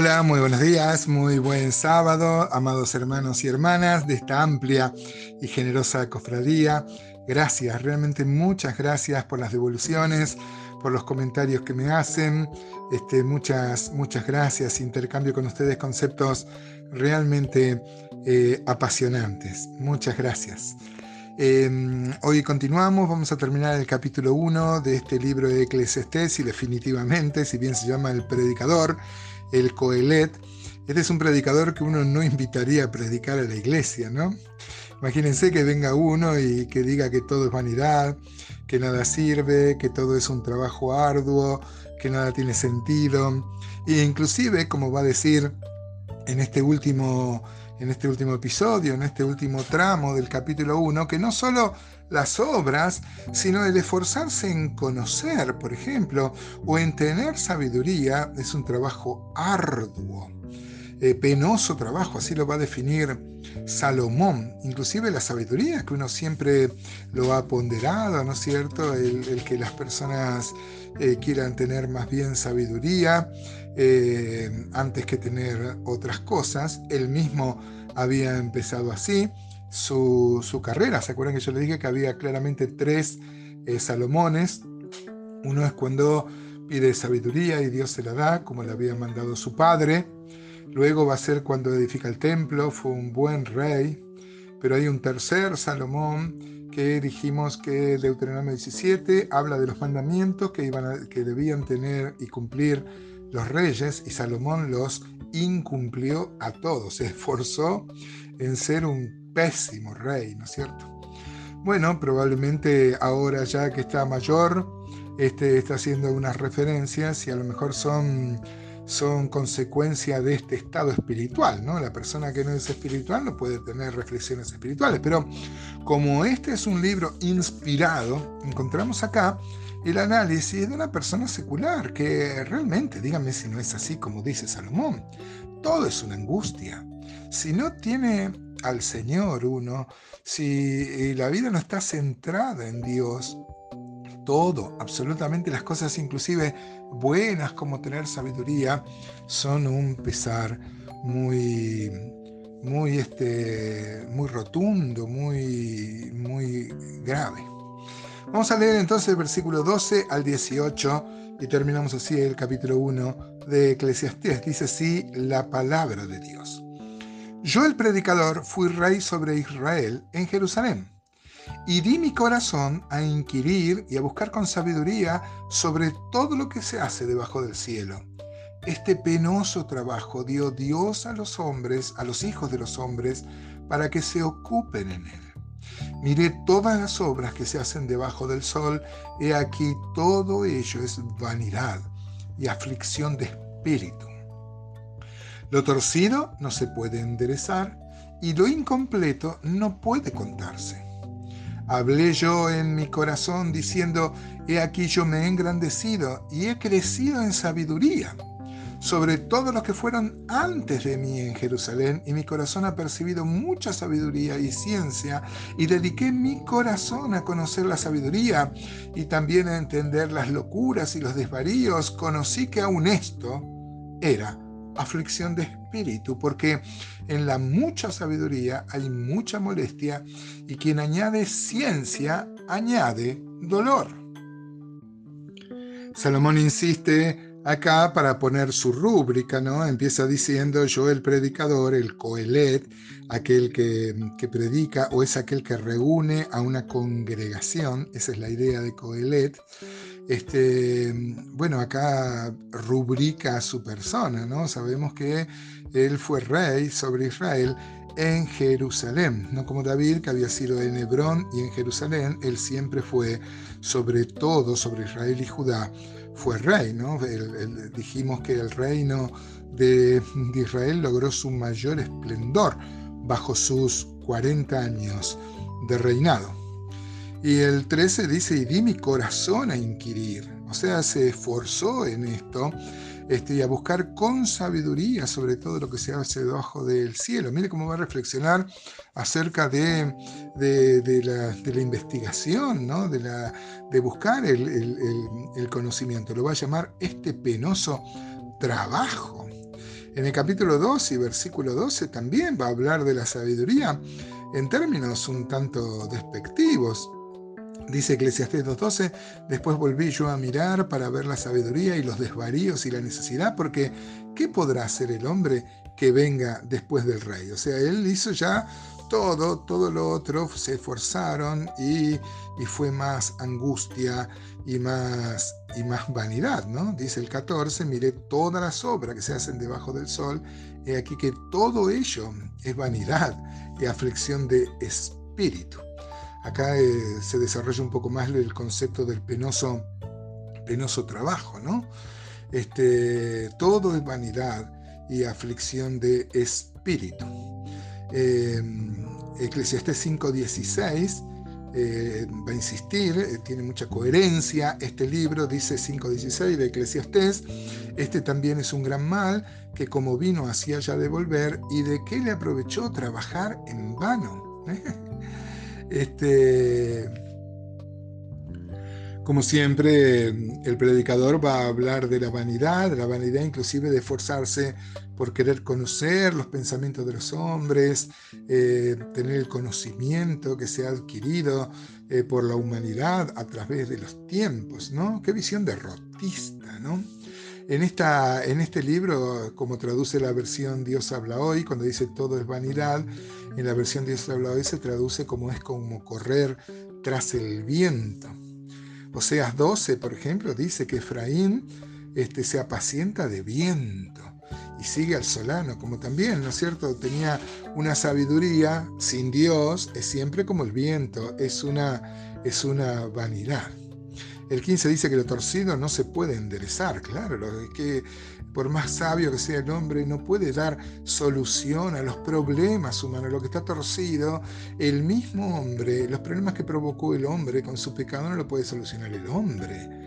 Hola, muy buenos días, muy buen sábado, amados hermanos y hermanas de esta amplia y generosa cofradía. Gracias, realmente muchas gracias por las devoluciones, por los comentarios que me hacen. Este, muchas, muchas gracias. Intercambio con ustedes conceptos realmente eh, apasionantes. Muchas gracias. Em, hoy continuamos, vamos a terminar el capítulo 1 de este libro de Eclesiastés y definitivamente, si bien se llama El Predicador, el Coelet, este es un predicador que uno no invitaría a predicar a la iglesia, ¿no? Imagínense que venga uno y que diga que todo es vanidad, que nada sirve, que todo es un trabajo arduo, que nada tiene sentido. E inclusive, como va a decir en este último en este último episodio, en este último tramo del capítulo 1, que no solo las obras, sino el esforzarse en conocer, por ejemplo, o en tener sabiduría, es un trabajo arduo, eh, penoso trabajo, así lo va a definir Salomón, inclusive la sabiduría, que uno siempre lo ha ponderado, ¿no es cierto? El, que las personas eh, quieran tener más bien sabiduría, eh, antes que tener otras cosas. Él mismo había empezado así su, carrera. ¿Se acuerdan que yo le dije que había claramente tres eh, Salomones? Uno es cuando pide sabiduría y Dios se la da, como le había mandado su padre. Luego va a ser cuando edifica el templo, fue un buen rey. Pero hay un tercer Salomón que dijimos que Deuteronomio 17 habla de los mandamientos que, iban que debían tener y cumplir los reyes y Salomón los incumplió a todos, se esforzó en ser un pésimo rey, ¿no es cierto? Bueno, probablemente ahora ya que está mayor, este está haciendo unas referencias y a lo mejor son, son consecuencia de este estado espiritual, ¿no? La persona que no es espiritual no puede tener reflexiones espirituales, pero como este es un libro inspirado, encontramos acá el análisis de una persona secular, que realmente, dígame si no es así como dice Salomón, todo es una angustia. Si no tiene al Señor uno, si la vida no está centrada en Dios, todo, absolutamente las cosas inclusive buenas como tener sabiduría, son un pesar muy muy este muy rotundo, muy muy grave. Vamos a leer entonces el versículo 12 al 18 y terminamos así el capítulo 1 de Eclesiastés. Dice así la palabra de Dios. Yo el predicador fui rey sobre Israel en Jerusalén y di mi corazón a inquirir y a buscar con sabiduría sobre todo lo que se hace debajo del cielo. Este penoso trabajo dio Dios a los hombres, a los hijos de los hombres, para que se ocupen en él. Miré todas las obras que se hacen debajo del sol, he aquí todo ello es vanidad y aflicción de espíritu. Lo torcido no se puede enderezar y lo incompleto no puede contarse. Hablé yo en mi corazón diciendo, he aquí yo me he engrandecido y he crecido en sabiduría sobre todos los que fueron antes de mí en Jerusalén, y mi corazón ha percibido mucha sabiduría y ciencia, y dediqué mi corazón a conocer la sabiduría y también a entender las locuras y los desvaríos. Conocí que aún esto era aflicción de espíritu, porque en la mucha sabiduría hay mucha molestia, y quien añade ciencia añade dolor. Salomón insiste acá para poner su rúbrica, ¿no? Empieza diciendo yo el predicador, el coelet, aquel que, predica o es aquel que reúne a una congregación, esa es la idea de coelet. Este, bueno, acá rubrica a su persona, ¿no? Sabemos que él fue rey sobre Israel en Jerusalén, no como David que había sido en Hebrón y en Jerusalén, él siempre fue sobre todo sobre Israel y Judá fue rey, ¿no? dijimos que el reino de, Israel logró su mayor esplendor bajo sus 40 años de reinado. Y el 13 dice, y di mi corazón a inquirir. O sea, se esforzó en esto este, y a buscar con sabiduría sobre todo lo que se hace debajo del cielo. Mire cómo va a reflexionar acerca de, de, la, investigación, ¿no? de, la, de buscar el, conocimiento. Lo va a llamar este penoso trabajo. En el capítulo 2 y versículo 12 también va a hablar de la sabiduría en términos un tanto despectivos. Dice Eclesiastés 2.12, después volví yo a mirar para ver la sabiduría y los desvaríos y la necesidad, porque ¿qué podrá hacer el hombre que venga después del rey? O sea, él hizo ya todo, todo lo otro, se esforzaron y, fue más angustia y más, y más vanidad, ¿no? Dice el 14, miré todas las obras que se hacen debajo del sol, y aquí que todo ello es vanidad y aflicción de espíritu. Acá eh, se desarrolla un poco más el concepto del penoso, penoso trabajo, ¿no? Este, todo es vanidad y aflicción de espíritu. Eh, Eclesiastés 5.16 eh, va a insistir, eh, tiene mucha coherencia. Este libro dice 5.16 de Eclesiastés, este también es un gran mal que como vino hacía ya devolver y de qué le aprovechó trabajar en vano. Este, como siempre, el predicador va a hablar de la vanidad, de la vanidad inclusive de esforzarse por querer conocer los pensamientos de los hombres, eh, tener el conocimiento que se ha adquirido eh, por la humanidad a través de los tiempos, ¿no? Qué visión derrotista, ¿no? En, esta, en este libro, como traduce la versión Dios habla hoy, cuando dice todo es vanidad, en la versión Dios habla hoy se traduce como es como correr tras el viento. Oseas 12, por ejemplo, dice que Efraín este, se apacienta de viento y sigue al solano, como también, ¿no es cierto? Tenía una sabiduría sin Dios, es siempre como el viento, es una, es una vanidad. El 15 dice que lo torcido no se puede enderezar, claro, que por más sabio que sea el hombre, no puede dar solución a los problemas humanos, lo que está torcido, el mismo hombre, los problemas que provocó el hombre con su pecado no lo puede solucionar el hombre.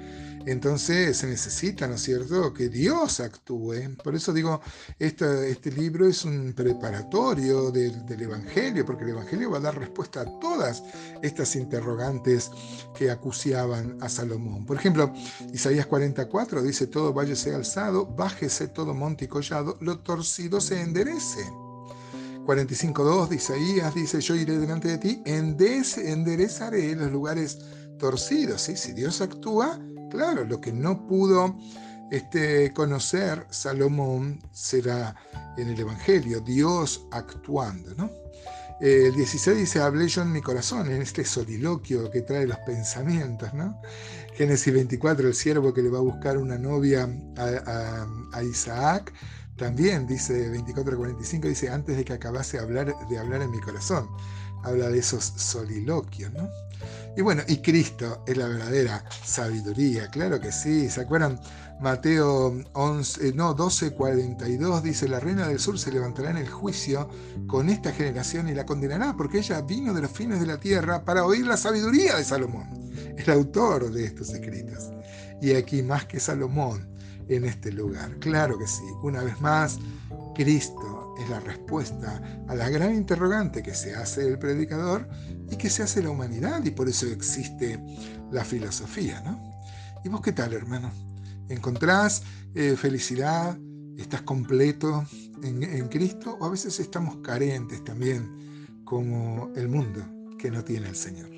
Entonces se necesita, ¿no es cierto?, que Dios actúe. Por eso digo, este, libro es un preparatorio del, Evangelio, porque el Evangelio va a dar respuesta a todas estas interrogantes que acuciaban a Salomón. Por ejemplo, Isaías 44 dice, todo valle alzado, bájese todo monte y collado, lo torcido se enderece. 45.2 de Isaías dice, yo iré delante de ti, enderezaré los lugares torcidos. ¿sí? Si Dios actúa, Claro, lo que no pudo este, conocer Salomón será en el Evangelio, Dios actuando. ¿no? El 16 dice, hablé yo en mi corazón, en este soliloquio que trae los pensamientos. ¿no? Génesis 24, el siervo que le va a buscar una novia a, Isaac, también dice 24 45, dice, antes de que acabase de hablar, de hablar en mi corazón. Habla de esos soliloquios, ¿no? Y bueno, y Cristo es la verdadera sabiduría, claro que sí. ¿Se acuerdan? Mateo 11, eh, no, 12, 42 dice, la reina del sur se levantará en el juicio con esta generación y la condenará, porque ella vino de los fines de la tierra para oír la sabiduría de Salomón, el autor de estos escritos. Y aquí más que Salomón en este lugar. Claro que sí, una vez más, Cristo es la respuesta a la gran interrogante que se hace el predicador y que se hace la humanidad y por eso existe la filosofía. ¿no? ¿Y vos qué tal, hermano? ¿Encontrás eh, felicidad? ¿Estás completo en, en Cristo? ¿O a veces estamos carentes también como el mundo que no tiene el Señor?